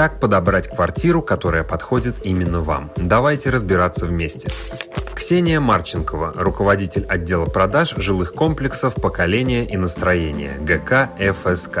Как подобрать квартиру, которая подходит именно вам? Давайте разбираться вместе. Ксения Марченкова, руководитель отдела продаж жилых комплексов поколения и настроения ГК ФСК.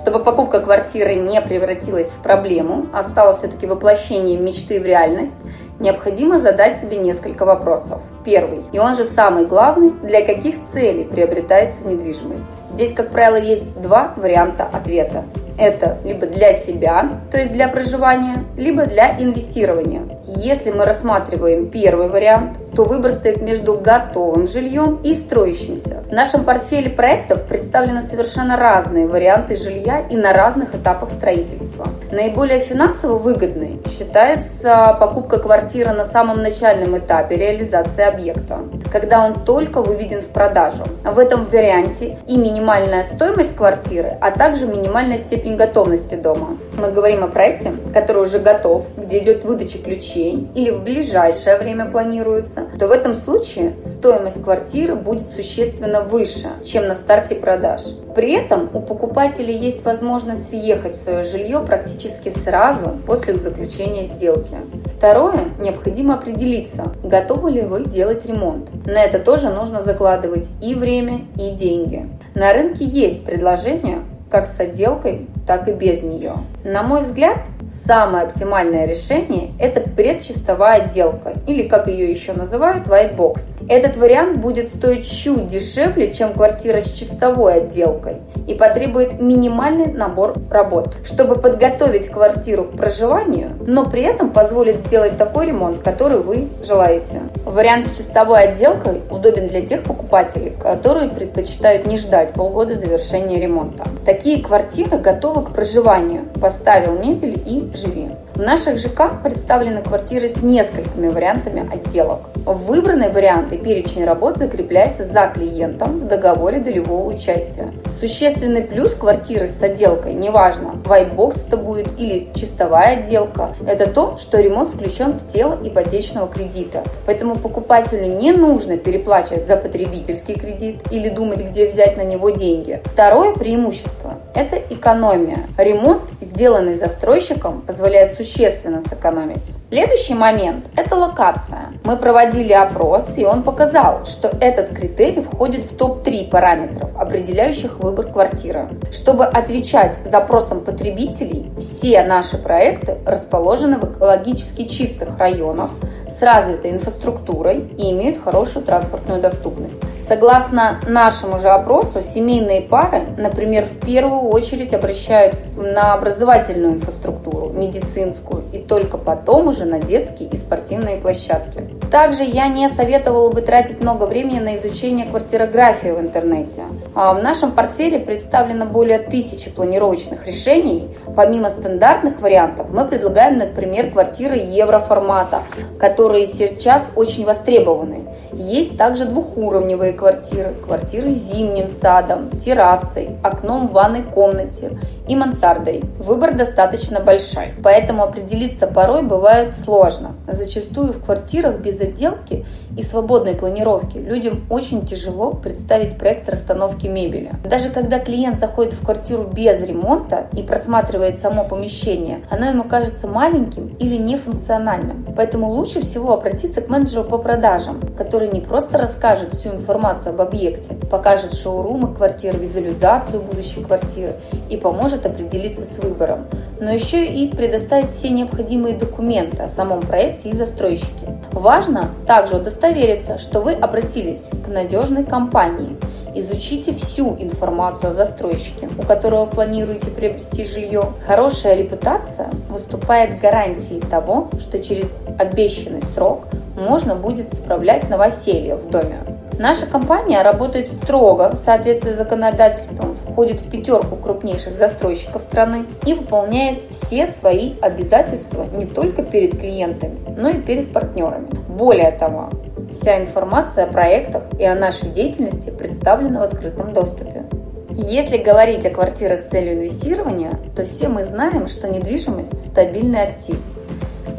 Чтобы покупка квартиры не превратилась в проблему, а стала все-таки воплощением мечты в реальность, необходимо задать себе несколько вопросов. Первый, и он же самый главный, для каких целей приобретается недвижимость? Здесь, как правило, есть два варианта ответа. Это либо для себя, то есть для проживания, либо для инвестирования. Если мы рассматриваем первый вариант, то выбор стоит между готовым жильем и строящимся. В нашем портфеле проектов представлены совершенно разные варианты жилья и на разных этапах строительства. Наиболее финансово выгодной считается покупка квартиры на самом начальном этапе реализации объекта, когда он только выведен в продажу. В этом варианте и минимальная стоимость квартиры, а также минимальная степень готовности дома. Мы говорим о проекте, который уже готов, где идет выдача ключей или в ближайшее время планируется, то в этом случае стоимость квартиры будет существенно выше, чем на старте продаж. При этом у покупателей есть возможность въехать в свое жилье практически сразу после заключения сделки. Второе, необходимо определиться, готовы ли вы делать ремонт. На это тоже нужно закладывать и время, и деньги. На рынке есть предложения, как с отделкой, так и без нее. На мой взгляд, самое оптимальное решение – это предчистовая отделка, или как ее еще называют, white box. Этот вариант будет стоить чуть дешевле, чем квартира с чистовой отделкой и потребует минимальный набор работ, чтобы подготовить квартиру к проживанию, но при этом позволит сделать такой ремонт, который вы желаете. Вариант с чистовой отделкой удобен для тех покупателей, которые предпочитают не ждать полгода завершения ремонта. Такие квартиры готовы к проживанию. Поставил мебель и живи. В наших ЖК представлены квартиры с несколькими вариантами отделок. Выбранный вариант и перечень работ закрепляется за клиентом в договоре долевого участия. Существенный плюс квартиры с отделкой, неважно, white box это будет или чистовая отделка, это то, что ремонт включен в тело ипотечного кредита. Поэтому покупателю не нужно переплачивать за потребительский кредит или думать, где взять на него деньги. Второе преимущество – это экономия. Ремонт, сделанный застройщиком, позволяет существенно сэкономить. Следующий момент – это локация. Мы проводили опрос, и он показал, что этот критерий входит в топ-3 параметров, определяющих выбор квартиры. Чтобы отвечать запросам потребителей, все наши проекты расположены в экологически чистых районах с развитой инфраструктурой и имеют хорошую транспортную доступность. Согласно нашему же опросу, семейные пары, например, в первую очередь обращают на образовательную инфраструктуру, медицинскую, и только потом уже на детские и спортивные площадки. Также я не советовала бы тратить много времени на изучение квартирографии в интернете. А в нашем портфеле представлено более тысячи планировочных решений. Помимо стандартных вариантов, мы предлагаем, например, квартиры евроформата, которые сейчас очень востребованы. Есть также двухуровневые квартиры, квартиры с зимним садом, террасой, окном в ванной комнате и мансардой. Выбор достаточно большой, поэтому определиться порой бывает сложно. Зачастую в квартирах без отделки и свободной планировки людям очень тяжело представить проект расстановки мебели. Даже когда клиент заходит в квартиру без ремонта и просматривает само помещение, оно ему кажется маленьким или нефункциональным. Поэтому лучше всего обратиться к менеджеру по продажам, который не просто расскажет всю информацию об объекте, покажет шоурумы квартиры, визуализацию будущей квартиры и поможет определиться с выбором, но еще и предоставит все необходимые документы о самом проекте и застройщике. Важно также удостовериться, что вы обратились к надежной компании. Изучите всю информацию о застройщике, у которого планируете приобрести жилье. Хорошая репутация выступает гарантией того, что через обещанный срок можно будет справлять новоселье в доме. Наша компания работает строго в соответствии с законодательством, входит в пятерку крупнейших застройщиков страны и выполняет все свои обязательства не только перед клиентами, но и перед партнерами. Более того, вся информация о проектах и о нашей деятельности представлена в открытом доступе. Если говорить о квартирах с целью инвестирования, то все мы знаем, что недвижимость – стабильный актив –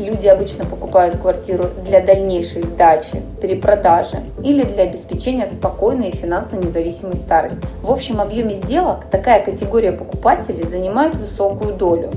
Люди обычно покупают квартиру для дальнейшей сдачи, перепродажи или для обеспечения спокойной и финансово независимой старости. В общем объеме сделок такая категория покупателей занимает высокую долю.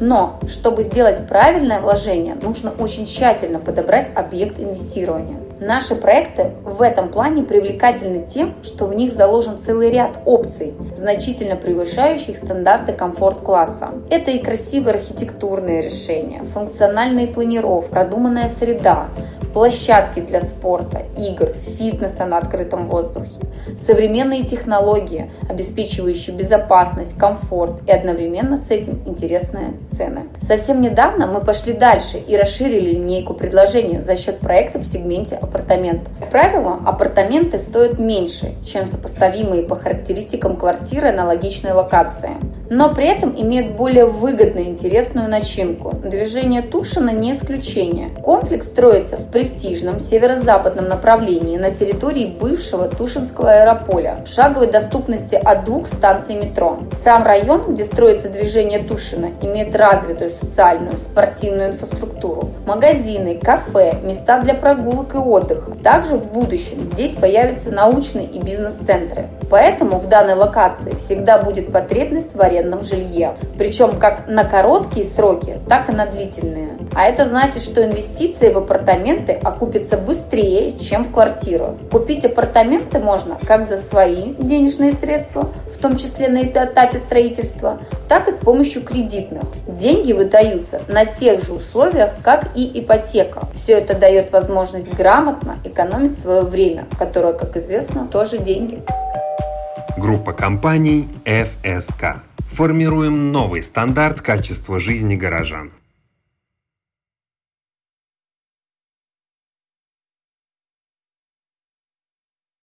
Но, чтобы сделать правильное вложение, нужно очень тщательно подобрать объект инвестирования. Наши проекты в этом плане привлекательны тем, что в них заложен целый ряд опций, значительно превышающих стандарты комфорт-класса. Это и красивые архитектурные решения, функциональная планировка, продуманная среда, площадки для спорта, игр, фитнеса на открытом воздухе, современные технологии, обеспечивающие безопасность, комфорт и одновременно с этим интересные цены. Совсем недавно мы пошли дальше и расширили линейку предложений за счет проектов в сегменте апартаментов. Как правило, апартаменты стоят меньше, чем сопоставимые по характеристикам квартиры аналогичной локации, но при этом имеют более выгодную интересную начинку. Движение Тушина не исключение. Комплекс строится в престижном северо-западном направлении на территории бывшего Тушинского аэрополя шаговой доступности от двух станций метро. Сам район, где строится движение Тушина, имеет развитую социальную, спортивную инфраструктуру, магазины, кафе, места для прогулок и отдыха. Также в будущем здесь появятся научные и бизнес-центры. Поэтому в данной локации всегда будет потребность в арендном жилье, причем как на короткие сроки, так и на длительные. А это значит, что инвестиции в апартаменты окупятся быстрее, чем в квартиру. Купить апартаменты можно как за свои денежные средства, в том числе на этапе строительства, так и с помощью кредитных. Деньги выдаются на тех же условиях, как и ипотека. Все это дает возможность грамотно экономить свое время, которое, как известно, тоже деньги. Группа компаний FSK. Формируем новый стандарт качества жизни горожан.